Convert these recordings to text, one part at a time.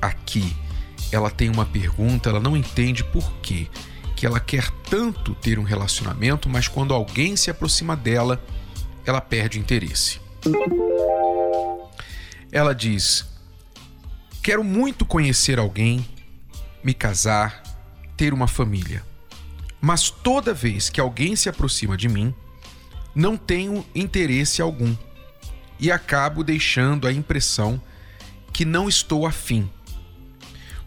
aqui. Ela tem uma pergunta, ela não entende por quê que ela quer tanto ter um relacionamento, mas quando alguém se aproxima dela, ela perde interesse. Ela diz: Quero muito conhecer alguém, me casar, ter uma família. Mas toda vez que alguém se aproxima de mim, não tenho interesse algum e acabo deixando a impressão que não estou afim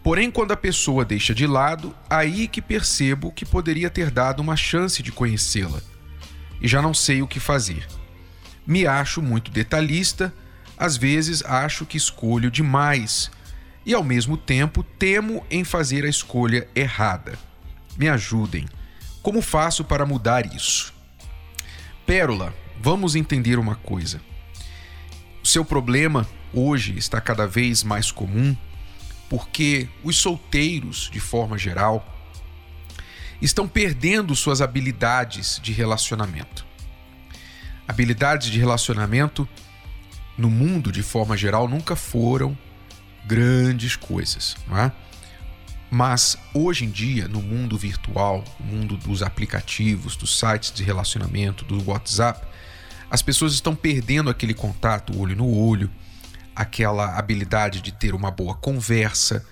Porém, quando a pessoa deixa de lado, aí que percebo que poderia ter dado uma chance de conhecê-la. E já não sei o que fazer. Me acho muito detalhista, às vezes acho que escolho demais e ao mesmo tempo temo em fazer a escolha errada. Me ajudem. Como faço para mudar isso? Pérola, vamos entender uma coisa. O seu problema hoje está cada vez mais comum porque os solteiros, de forma geral, estão perdendo suas habilidades de relacionamento. Habilidades de relacionamento no mundo, de forma geral, nunca foram grandes coisas, não é? Mas hoje em dia, no mundo virtual, no mundo dos aplicativos, dos sites de relacionamento, do WhatsApp, as pessoas estão perdendo aquele contato olho no olho, aquela habilidade de ter uma boa conversa,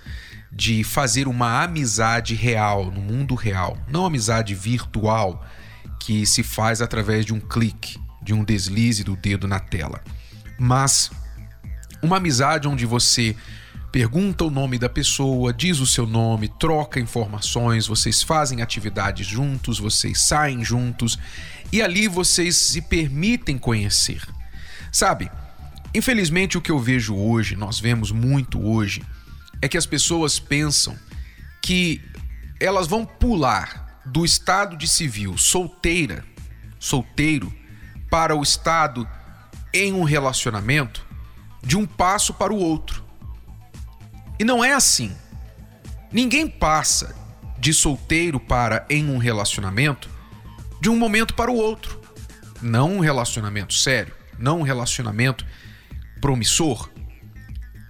de fazer uma amizade real, no mundo real, não amizade virtual que se faz através de um clique, de um deslize do dedo na tela, mas uma amizade onde você pergunta o nome da pessoa, diz o seu nome, troca informações, vocês fazem atividades juntos, vocês saem juntos e ali vocês se permitem conhecer. Sabe? Infelizmente, o que eu vejo hoje, nós vemos muito hoje, é que as pessoas pensam que elas vão pular do estado de civil solteira, solteiro, para o estado em um relacionamento de um passo para o outro. E não é assim. Ninguém passa de solteiro para em um relacionamento de um momento para o outro. Não um relacionamento sério, não um relacionamento promissor?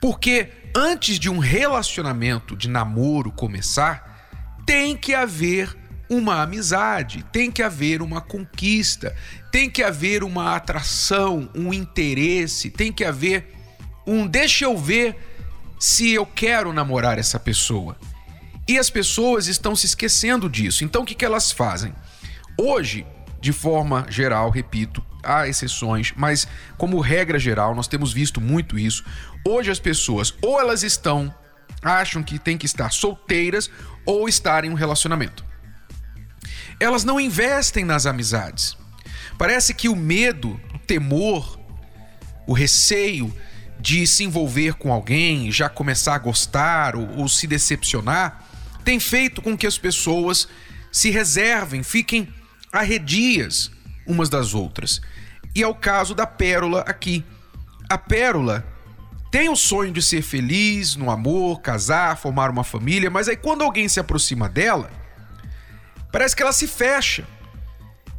Porque antes de um relacionamento de namoro começar, tem que haver uma amizade, tem que haver uma conquista, tem que haver uma atração, um interesse, tem que haver um deixa eu ver se eu quero namorar essa pessoa. E as pessoas estão se esquecendo disso. Então o que, que elas fazem? Hoje, de forma geral, repito, há exceções, mas como regra geral, nós temos visto muito isso. Hoje as pessoas ou elas estão acham que tem que estar solteiras ou estar em um relacionamento. Elas não investem nas amizades. Parece que o medo, o temor, o receio de se envolver com alguém, já começar a gostar ou, ou se decepcionar, tem feito com que as pessoas se reservem, fiquem arredias umas das outras. E é o caso da Pérola aqui. A Pérola tem o sonho de ser feliz no amor, casar, formar uma família, mas aí quando alguém se aproxima dela, parece que ela se fecha.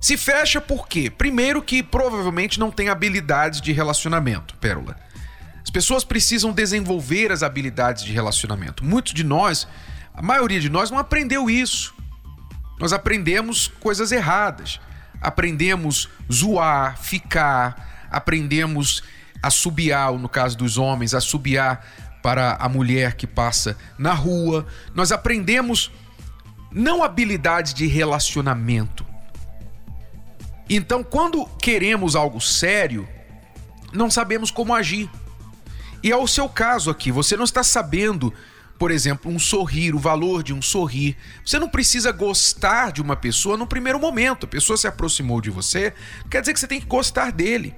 Se fecha por quê? Primeiro que provavelmente não tem habilidades de relacionamento, Pérola. As pessoas precisam desenvolver as habilidades de relacionamento. Muitos de nós, a maioria de nós não aprendeu isso. Nós aprendemos coisas erradas aprendemos zoar, ficar, aprendemos assobiar, no caso dos homens, assobiar para a mulher que passa na rua. Nós aprendemos não habilidades de relacionamento. Então, quando queremos algo sério, não sabemos como agir. E é o seu caso aqui, você não está sabendo por exemplo, um sorrir, o valor de um sorrir. Você não precisa gostar de uma pessoa no primeiro momento. A pessoa se aproximou de você, quer dizer que você tem que gostar dele.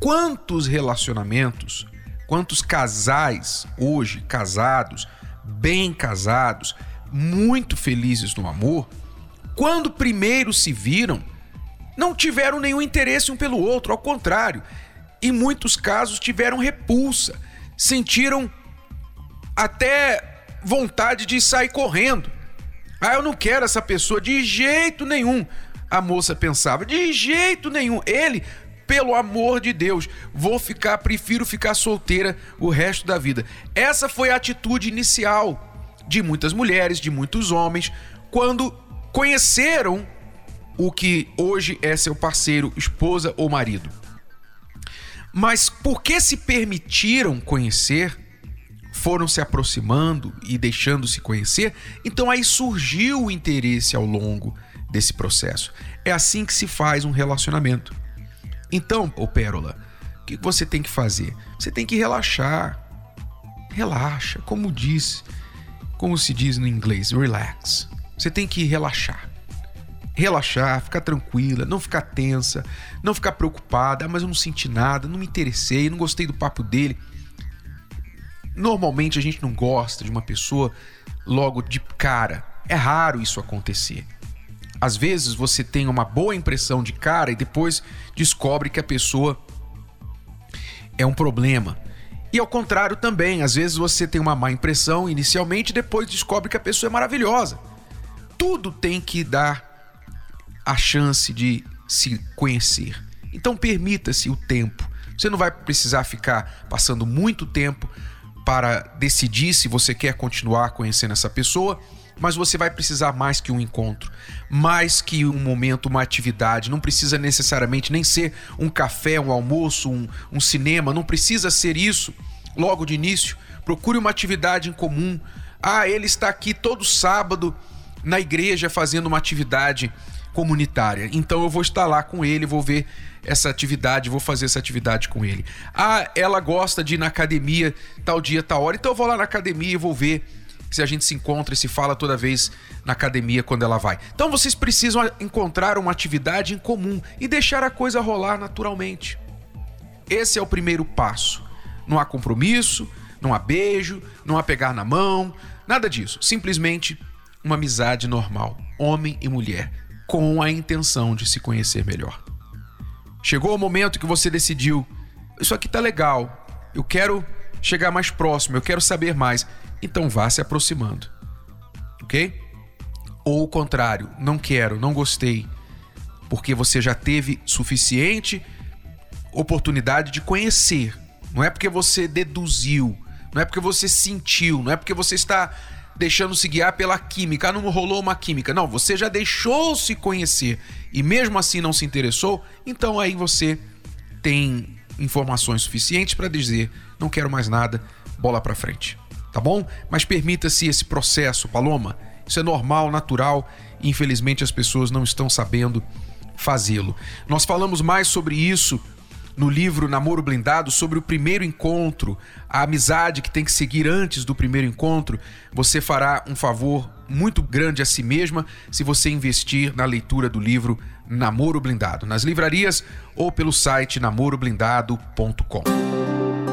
Quantos relacionamentos, quantos casais hoje casados bem casados, muito felizes no amor, quando primeiro se viram, não tiveram nenhum interesse um pelo outro, ao contrário, em muitos casos tiveram repulsa, sentiram até vontade de sair correndo. Ah, eu não quero essa pessoa de jeito nenhum. A moça pensava, de jeito nenhum. Ele, pelo amor de Deus, vou ficar, prefiro ficar solteira o resto da vida. Essa foi a atitude inicial de muitas mulheres, de muitos homens, quando conheceram o que hoje é seu parceiro, esposa ou marido. Mas porque se permitiram conhecer, foram se aproximando e deixando se conhecer, então aí surgiu o interesse ao longo desse processo. É assim que se faz um relacionamento. Então, ô Pérola, o que você tem que fazer? Você tem que relaxar. Relaxa, como diz, como se diz no inglês, relax. Você tem que relaxar. Relaxar, ficar tranquila, não ficar tensa, não ficar preocupada, ah, mas eu não senti nada, não me interessei, não gostei do papo dele. Normalmente a gente não gosta de uma pessoa logo de cara. É raro isso acontecer. Às vezes você tem uma boa impressão de cara e depois descobre que a pessoa é um problema. E ao contrário também, às vezes você tem uma má impressão inicialmente e depois descobre que a pessoa é maravilhosa. Tudo tem que dar a chance de se conhecer. Então permita-se o tempo. Você não vai precisar ficar passando muito tempo para decidir se você quer continuar conhecendo essa pessoa, mas você vai precisar mais que um encontro, mais que um momento, uma atividade. Não precisa necessariamente nem ser um café, um almoço, um, um cinema, não precisa ser isso logo de início. Procure uma atividade em comum. Ah, ele está aqui todo sábado na igreja fazendo uma atividade comunitária. Então eu vou estar lá com ele, vou ver essa atividade, vou fazer essa atividade com ele. Ah, ela gosta de ir na academia tal dia, tal hora, então eu vou lá na academia e vou ver se a gente se encontra e se fala toda vez na academia quando ela vai. Então vocês precisam encontrar uma atividade em comum e deixar a coisa rolar naturalmente. Esse é o primeiro passo. Não há compromisso, não há beijo, não há pegar na mão, nada disso. Simplesmente uma amizade normal, homem e mulher, com a intenção de se conhecer melhor. Chegou o momento que você decidiu: isso aqui tá legal, eu quero chegar mais próximo, eu quero saber mais. Então vá se aproximando. Ok? Ou o contrário, não quero, não gostei, porque você já teve suficiente oportunidade de conhecer. Não é porque você deduziu, não é porque você sentiu, não é porque você está deixando se guiar pela química. Ah, não rolou uma química. Não, você já deixou se conhecer e mesmo assim não se interessou, então aí você tem informações suficientes para dizer: não quero mais nada, bola para frente. Tá bom? Mas permita-se esse processo, Paloma. Isso é normal, natural e infelizmente as pessoas não estão sabendo fazê-lo. Nós falamos mais sobre isso no livro Namoro Blindado sobre o primeiro encontro, a amizade que tem que seguir antes do primeiro encontro, você fará um favor muito grande a si mesma se você investir na leitura do livro Namoro Blindado, nas livrarias ou pelo site namoroblindado.com.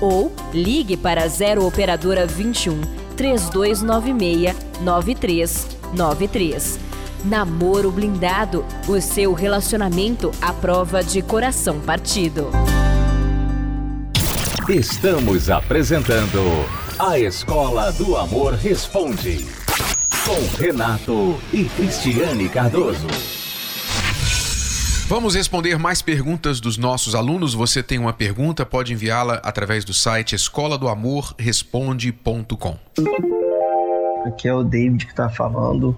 ou ligue para 0 operadora 21 3296 9393. Namoro blindado, o seu relacionamento à prova de coração partido. Estamos apresentando A Escola do Amor Responde com Renato e Cristiane Cardoso. Vamos responder mais perguntas dos nossos alunos. Você tem uma pergunta, pode enviá-la através do site escola do amor responde.com. Aqui é o David que está falando.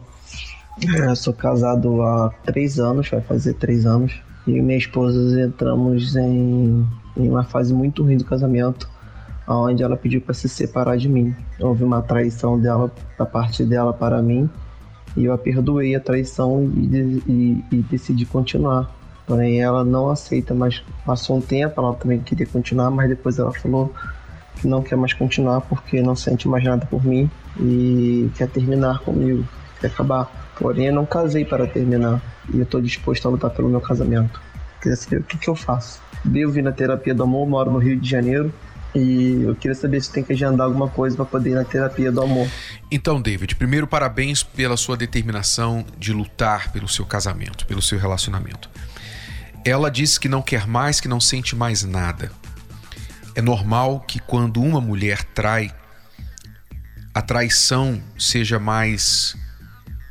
Eu sou casado há três anos, vai fazer três anos. E minha esposa entramos em, em uma fase muito ruim do casamento, onde ela pediu para se separar de mim. Houve uma traição dela da parte dela para mim E eu a perdoei a traição e, e, e decidi continuar. Porém, ela não aceita, mas passou um tempo, ela também queria continuar, mas depois ela falou que não quer mais continuar porque não sente mais nada por mim e quer terminar comigo, quer acabar. Porém, eu não casei para terminar e eu estou disposto a lutar pelo meu casamento. Queria saber o que, que eu faço. Eu vim na terapia do amor, moro no Rio de Janeiro, e eu queria saber se tem que agendar alguma coisa para poder ir na terapia do amor. Então, David, primeiro parabéns pela sua determinação de lutar pelo seu casamento, pelo seu relacionamento. Ela disse que não quer mais, que não sente mais nada. É normal que quando uma mulher trai, a traição seja mais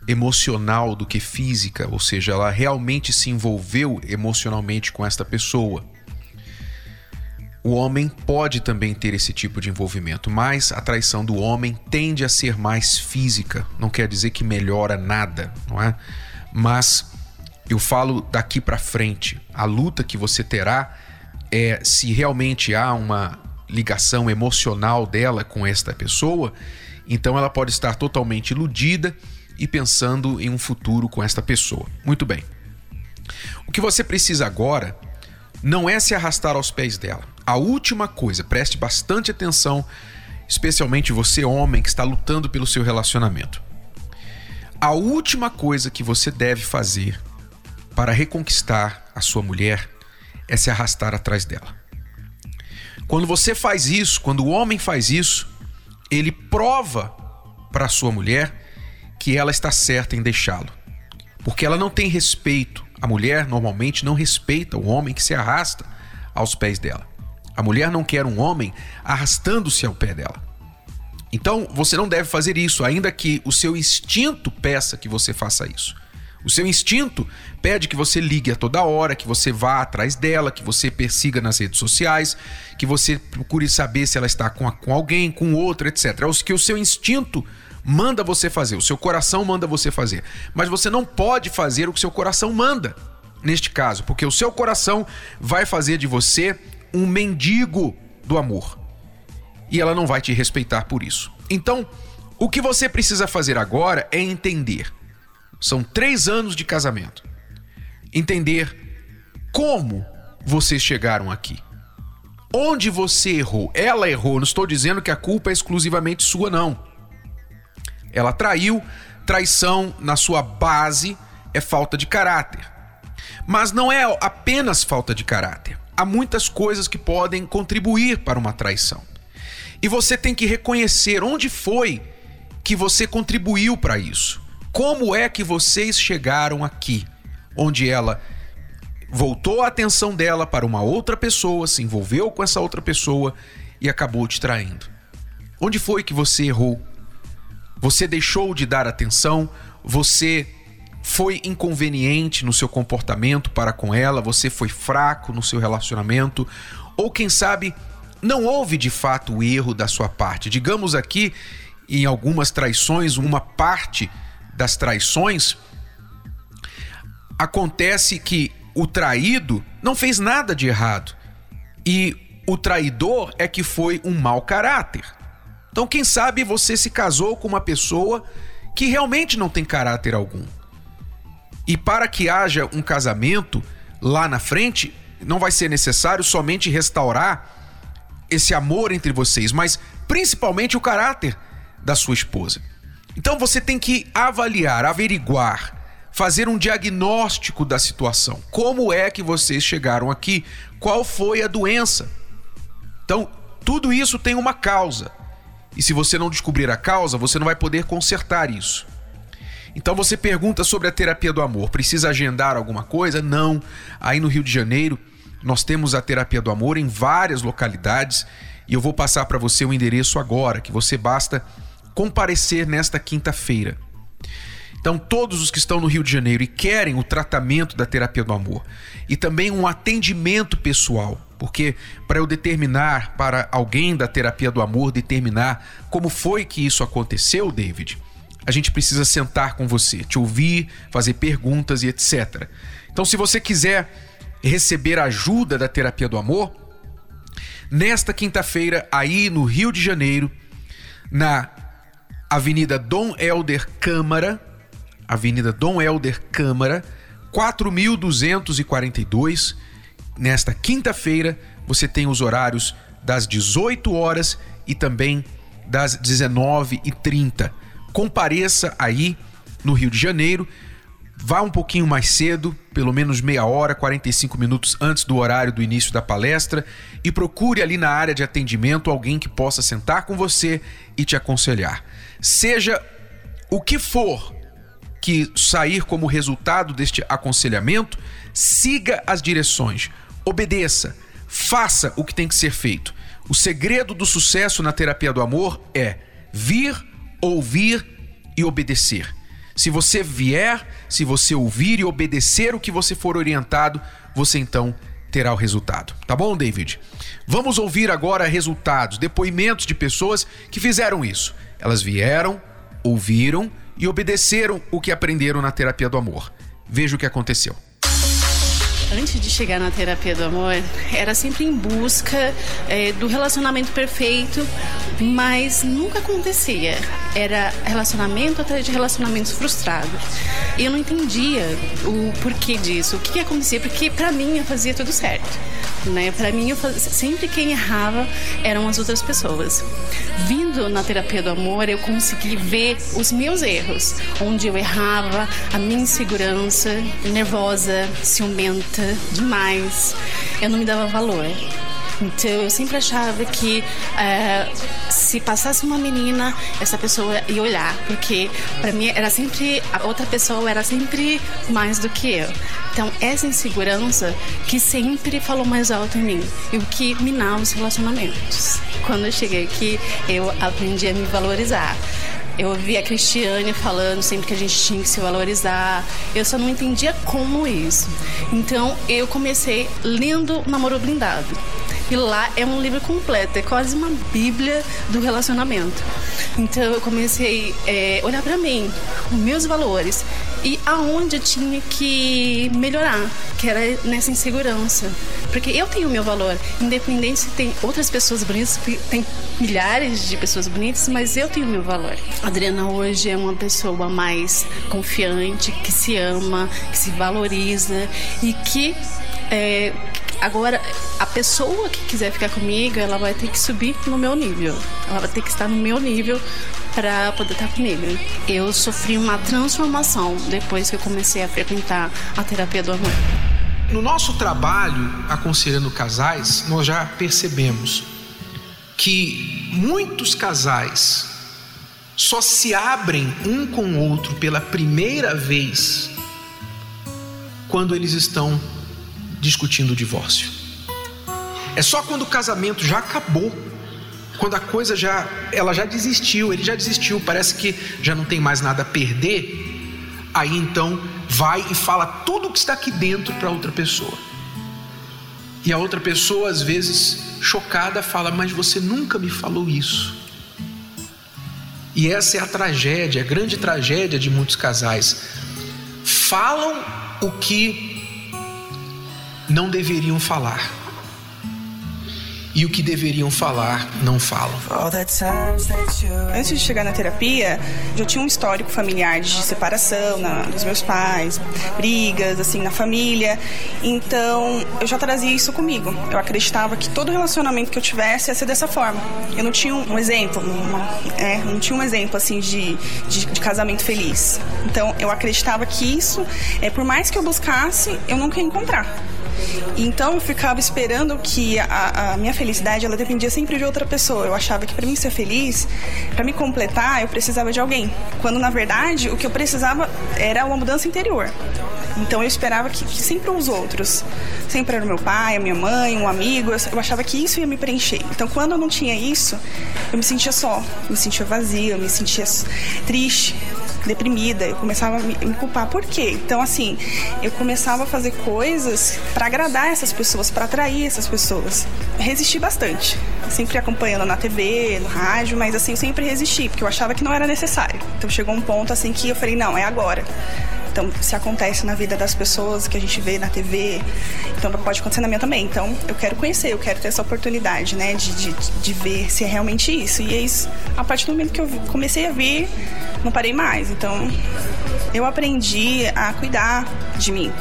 emocional do que física, ou seja, ela realmente se envolveu emocionalmente com esta pessoa. O homem pode também ter esse tipo de envolvimento, mas a traição do homem tende a ser mais física. Não quer dizer que melhora nada, não é? Mas eu falo daqui para frente. A luta que você terá é se realmente há uma ligação emocional dela com esta pessoa, então ela pode estar totalmente iludida e pensando em um futuro com esta pessoa. Muito bem. O que você precisa agora não é se arrastar aos pés dela. A última coisa, preste bastante atenção, especialmente você, homem, que está lutando pelo seu relacionamento. A última coisa que você deve fazer para reconquistar a sua mulher é se arrastar atrás dela. Quando você faz isso, quando o homem faz isso, ele prova para a sua mulher que ela está certa em deixá-lo. Porque ela não tem respeito. A mulher normalmente não respeita o homem que se arrasta aos pés dela. A mulher não quer um homem arrastando-se ao pé dela. Então, você não deve fazer isso, ainda que o seu instinto peça que você faça isso. O seu instinto pede que você ligue a toda hora, que você vá atrás dela, que você persiga nas redes sociais, que você procure saber se ela está com, a, com alguém, com outro, etc. É o que o seu instinto manda você fazer, o seu coração manda você fazer. Mas você não pode fazer o que seu coração manda, neste caso, porque o seu coração vai fazer de você um mendigo do amor. E ela não vai te respeitar por isso. Então, o que você precisa fazer agora é entender. São três anos de casamento. Entender como vocês chegaram aqui. Onde você errou? Ela errou. Não estou dizendo que a culpa é exclusivamente sua, não. Ela traiu, traição na sua base é falta de caráter. Mas não é apenas falta de caráter. Há muitas coisas que podem contribuir para uma traição. E você tem que reconhecer onde foi que você contribuiu para isso. Como é que vocês chegaram aqui, onde ela voltou a atenção dela para uma outra pessoa, se envolveu com essa outra pessoa e acabou te traindo? Onde foi que você errou? Você deixou de dar atenção, você foi inconveniente no seu comportamento para com ela, você foi fraco no seu relacionamento, ou quem sabe não houve de fato o erro da sua parte. Digamos aqui, em algumas traições, uma parte das traições acontece que o traído não fez nada de errado e o traidor é que foi um mau caráter. Então, quem sabe você se casou com uma pessoa que realmente não tem caráter algum. E para que haja um casamento lá na frente, não vai ser necessário somente restaurar esse amor entre vocês, mas principalmente o caráter da sua esposa. Então você tem que avaliar, averiguar, fazer um diagnóstico da situação. Como é que vocês chegaram aqui? Qual foi a doença? Então, tudo isso tem uma causa. E se você não descobrir a causa, você não vai poder consertar isso. Então você pergunta sobre a terapia do amor. Precisa agendar alguma coisa? Não. Aí no Rio de Janeiro, nós temos a terapia do amor em várias localidades e eu vou passar para você o endereço agora, que você basta comparecer nesta quinta-feira. Então, todos os que estão no Rio de Janeiro e querem o tratamento da terapia do amor e também um atendimento pessoal, porque para eu determinar, para alguém da terapia do amor determinar como foi que isso aconteceu, David, a gente precisa sentar com você, te ouvir, fazer perguntas e etc. Então, se você quiser receber ajuda da terapia do amor, nesta quinta-feira, aí no Rio de Janeiro, na Avenida Dom Helder Câmara, Avenida Dom Helder Câmara, 4242. Nesta quinta-feira, você tem os horários das 18 horas e também das 19h30. Compareça aí no Rio de Janeiro. Vá um pouquinho mais cedo, pelo menos meia hora, 45 minutos antes do horário do início da palestra, e procure ali na área de atendimento alguém que possa sentar com você e te aconselhar. Seja o que for que sair como resultado deste aconselhamento, siga as direções, obedeça, faça o que tem que ser feito. O segredo do sucesso na terapia do amor é vir, ouvir e obedecer. Se você vier, se você ouvir e obedecer o que você for orientado, você então terá o resultado. Tá bom, David? Vamos ouvir agora resultados, depoimentos de pessoas que fizeram isso. Elas vieram, ouviram e obedeceram o que aprenderam na terapia do amor. Veja o que aconteceu. Antes de chegar na terapia do amor, era sempre em busca é, do relacionamento perfeito, mas nunca acontecia. Era relacionamento atrás de relacionamentos frustrados. E eu não entendia o porquê disso, o que, que acontecia, porque para mim eu fazia tudo certo. Né? Para mim, fazia, sempre quem errava eram as outras pessoas. Vindo na terapia do amor, eu consegui ver os meus erros, onde eu errava, a minha insegurança, nervosa, ciumenta demais. Eu não me dava valor. Então eu sempre achava que é, se passasse uma menina, essa pessoa ia olhar, porque para mim era sempre a outra pessoa era sempre mais do que eu. Então essa insegurança que sempre falou mais alto em mim e o que minava os relacionamentos. Quando eu cheguei aqui, eu aprendi a me valorizar. Eu ouvi a Cristiane falando sempre que a gente tinha que se valorizar. Eu só não entendia como isso. Então eu comecei lendo Namoro Blindado. E lá é um livro completo, é quase uma bíblia do relacionamento. Então eu comecei a é, olhar para mim, os meus valores e aonde eu tinha que melhorar, que era nessa insegurança. Porque eu tenho o meu valor, independente se tem outras pessoas bonitas, tem milhares de pessoas bonitas, mas eu tenho o meu valor. A Adriana hoje é uma pessoa mais confiante, que se ama, que se valoriza e que é, Agora, a pessoa que quiser ficar comigo, ela vai ter que subir no meu nível. Ela vai ter que estar no meu nível para poder estar comigo. Eu sofri uma transformação depois que eu comecei a frequentar a terapia do amor. No nosso trabalho aconselhando casais, nós já percebemos que muitos casais só se abrem um com o outro pela primeira vez quando eles estão discutindo o divórcio. É só quando o casamento já acabou, quando a coisa já ela já desistiu, ele já desistiu, parece que já não tem mais nada a perder, aí então vai e fala tudo que está aqui dentro para outra pessoa. E a outra pessoa às vezes chocada fala: "Mas você nunca me falou isso". E essa é a tragédia, a grande tragédia de muitos casais. Falam o que não deveriam falar. E o que deveriam falar, não falam. Antes de chegar na terapia, eu tinha um histórico familiar de separação na, dos meus pais, brigas, assim, na família. Então, eu já trazia isso comigo. Eu acreditava que todo relacionamento que eu tivesse ia ser dessa forma. Eu não tinha um exemplo, uma, é, não tinha um exemplo, assim, de, de, de, casamento feliz. Então, eu acreditava que isso, é, por mais que eu buscasse, eu nunca ia encontrar. Então eu ficava esperando que a, a, minha felicidade ela dependia sempre de outra pessoa. Eu achava que para mim ser feliz, para me completar, eu precisava de alguém. Quando na verdade o que eu precisava era uma mudança interior. Então eu esperava que, que sempre os outros, sempre era o meu pai, a minha mãe, um amigo, eu, eu achava que isso ia me preencher. Então quando eu não tinha isso, eu me sentia só, me sentia vazia, me sentia triste, deprimida, eu começava a me, culpar. Por quê? Então, assim, eu começava a fazer coisas para agradar essas pessoas, para atrair essas pessoas. Resisti bastante, sempre acompanhando na TV, no rádio, mas assim, eu sempre resisti, porque eu achava que não era necessário. Então chegou um ponto assim que eu falei, não, é agora. Então, se acontece na vida das pessoas que a gente vê na TV, então pode acontecer na minha também. Então, eu quero conhecer, eu quero ter essa oportunidade, né, de, de, de ver se é realmente isso. E é isso, a partir do momento que eu comecei a ver, não parei mais. Então, Eu aprendi a cuidar de mim,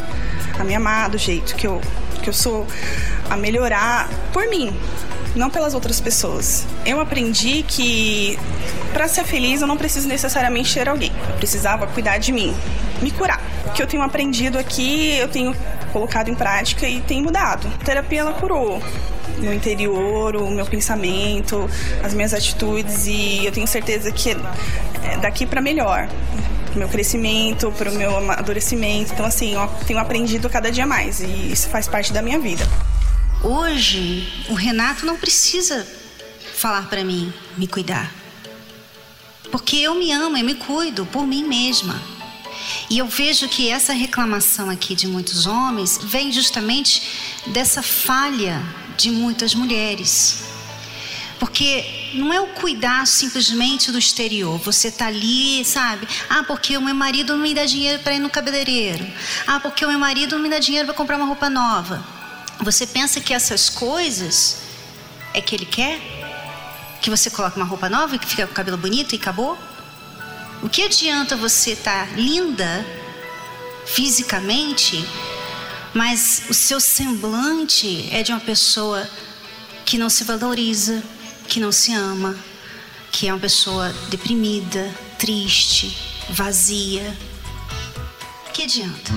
a me amar do jeito que eu, que eu sou, a melhorar por mim, não pelas outras pessoas. Eu aprendi que para ser feliz eu não preciso necessariamente ter alguém. Eu precisava cuidar de mim, me curar. O que eu tenho aprendido aqui, eu tenho colocado em prática e tem mudado. A terapia ela curou meu interior, o meu pensamento, as minhas atitudes e eu tenho certeza que é daqui para melhor meu crescimento, para o meu amadurecimento. Então, assim, eu tenho aprendido cada dia mais e isso faz parte da minha vida. Hoje, o Renato não precisa falar para mim, me cuidar. Porque eu me amo, eu me cuido por mim mesma. E eu vejo que essa reclamação aqui de muitos homens vem justamente dessa falha de muitas mulheres. Porque não é o cuidar simplesmente do exterior. Você tá ali, sabe? Ah, porque o meu marido não me dá dinheiro para ir no cabeleireiro. Ah, porque o meu marido não me dá dinheiro para comprar uma roupa nova. Você pensa que essas coisas é que ele quer? Que você coloque uma roupa nova e que fica com o cabelo bonito e acabou? O que adianta você estar tá linda fisicamente, mas o seu semblante é de uma pessoa que não se valoriza, que não se ama, que é uma pessoa deprimida, triste, vazia. Que adianta?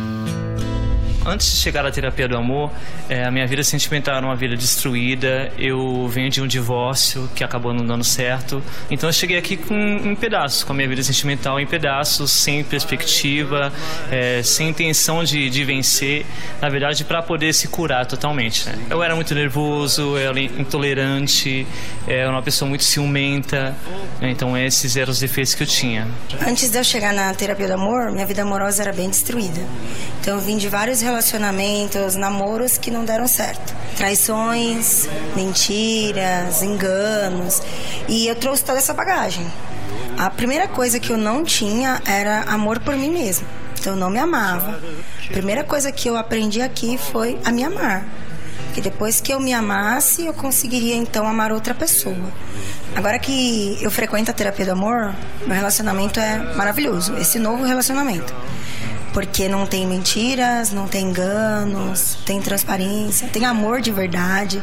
Antes de chegar à terapia do amor, é, a minha vida sentimental era uma vida destruída. Eu venho de um divórcio que acabou não dando certo. Então eu cheguei aqui com em pedaços, com a minha vida sentimental em pedaços, sem perspectiva, é, sem intenção de, de vencer. Na verdade, para poder se curar totalmente. Né? Eu era muito nervoso, eu era intolerante, é, era uma pessoa muito ciumenta. Né? Então esses eram os defeitos que eu tinha. Antes de eu chegar na terapia do amor, minha vida amorosa era bem destruída. Então eu vim de vários relacionamentos relacionamentos, namoros que não deram certo. Traições, mentiras, enganos. E eu trouxe toda essa bagagem. A primeira coisa que eu não tinha era amor por mim mesma. Então eu não me amava. A primeira coisa que eu aprendi aqui foi a me amar. Que depois que eu me amasse, eu conseguiria então amar outra pessoa. Agora que eu frequento a terapia do amor, meu relacionamento é maravilhoso. Esse novo relacionamento porque não tem mentiras, não tem enganos, tem transparência, tem amor de verdade.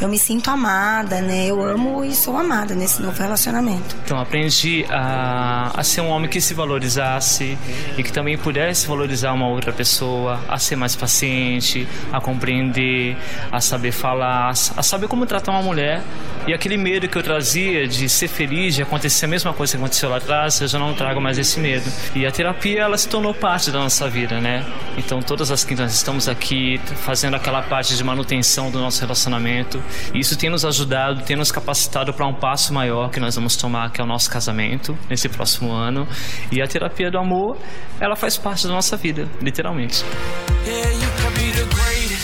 Eu me sinto amada, né? Eu amo e sou amada nesse novo relacionamento. Então aprendi a, a ser um homem que se valorizasse e que também pudesse valorizar uma outra pessoa, a ser mais paciente, a compreender, a saber falar, a saber como tratar uma mulher. E aquele medo que eu trazia de ser feliz, de acontecer a mesma coisa que aconteceu lá atrás, eu já não trago mais esse medo. E a terapia, ela se tornou parte da nossa vida, né? Então todas as quintas estamos aqui fazendo aquela parte de manutenção do nosso relacionamento. Isso tem nos ajudado, tem nos capacitado para um passo maior que nós vamos tomar, que é o nosso casamento nesse próximo ano. E a terapia do amor, ela faz parte da nossa vida, literalmente.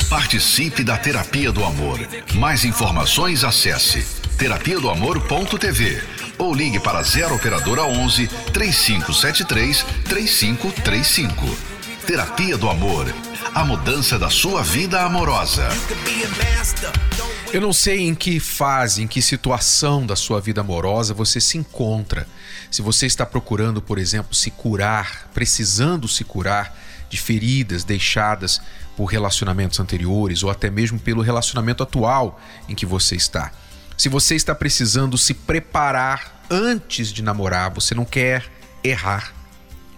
Participe da terapia do amor. Mais informações acesse terapia do amor.tv ou ligue para 0 operadora 11 3573 3535. Terapia do Amor. A mudança da sua vida amorosa. Eu não sei em que fase, em que situação da sua vida amorosa você se encontra. Se você está procurando, por exemplo, se curar, precisando se curar de feridas deixadas por relacionamentos anteriores ou até mesmo pelo relacionamento atual em que você está. Se você está precisando se preparar antes de namorar, você não quer errar.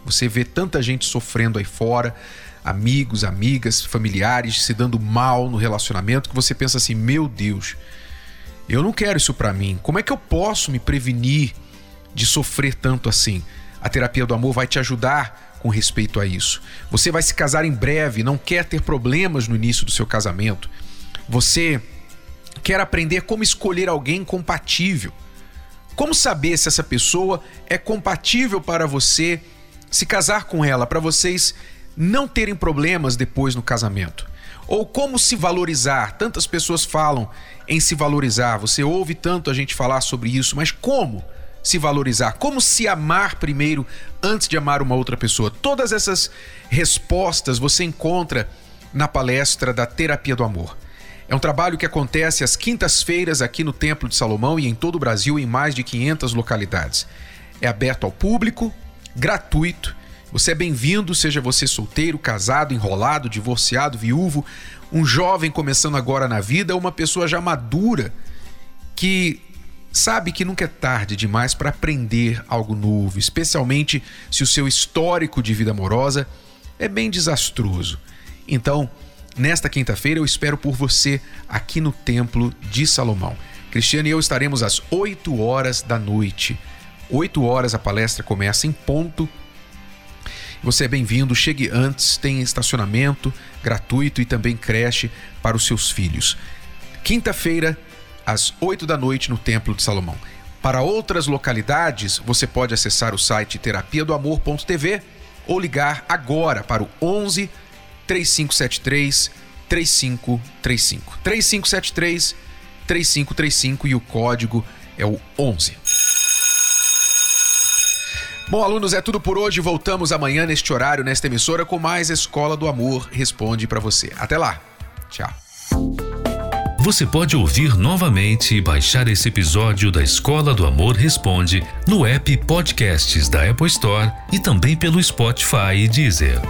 Você vê tanta gente sofrendo aí fora, amigos, amigas, familiares se dando mal no relacionamento que você pensa assim: "Meu Deus, eu não quero isso para mim. Como é que eu posso me prevenir de sofrer tanto assim?" A terapia do amor vai te ajudar com respeito a isso. Você vai se casar em breve, não quer ter problemas no início do seu casamento. Você quer aprender como escolher alguém compatível. Como saber se essa pessoa é compatível para você se casar com ela, para vocês não terem problemas depois no casamento? Ou como se valorizar? Tantas pessoas falam em se valorizar, você ouve tanto a gente falar sobre isso, mas como se valorizar? Como se amar primeiro antes de amar uma outra pessoa? Todas essas respostas você encontra na palestra da Terapia do Amor. É um trabalho que acontece às quintas-feiras aqui no Templo de Salomão e em todo o Brasil, em mais de 500 localidades. É aberto ao público, gratuito Você é bem-vindo, seja você solteiro, casado, enrolado, divorciado, viúvo, um jovem começando agora na vida, uma pessoa já madura que sabe que nunca é tarde demais para aprender algo novo, especialmente se o seu histórico de vida amorosa é bem desastroso. Então, nesta quinta-feira eu espero por você aqui no Templo de Salomão. Cristiane e eu estaremos às 8 horas da noite. 8 horas a palestra começa em ponto você é bem-vindo, chegue antes, tem estacionamento gratuito e também creche para os seus filhos. Quinta-feira, às 8 da noite, no Templo de Salomão. Para outras localidades, você pode acessar o site terapia do amor.tv ou ligar agora para o 11 3573 3535. 3573 3535 e o código é o 11. Bom, alunos, é tudo por hoje. Voltamos amanhã neste horário, nesta emissora, com mais Escola do Amor Responde para você. Até lá. Tchau. Você pode ouvir novamente e baixar esse episódio da Escola do Amor Responde no app Podcasts da Apple Store e também pelo Spotify e Deezer.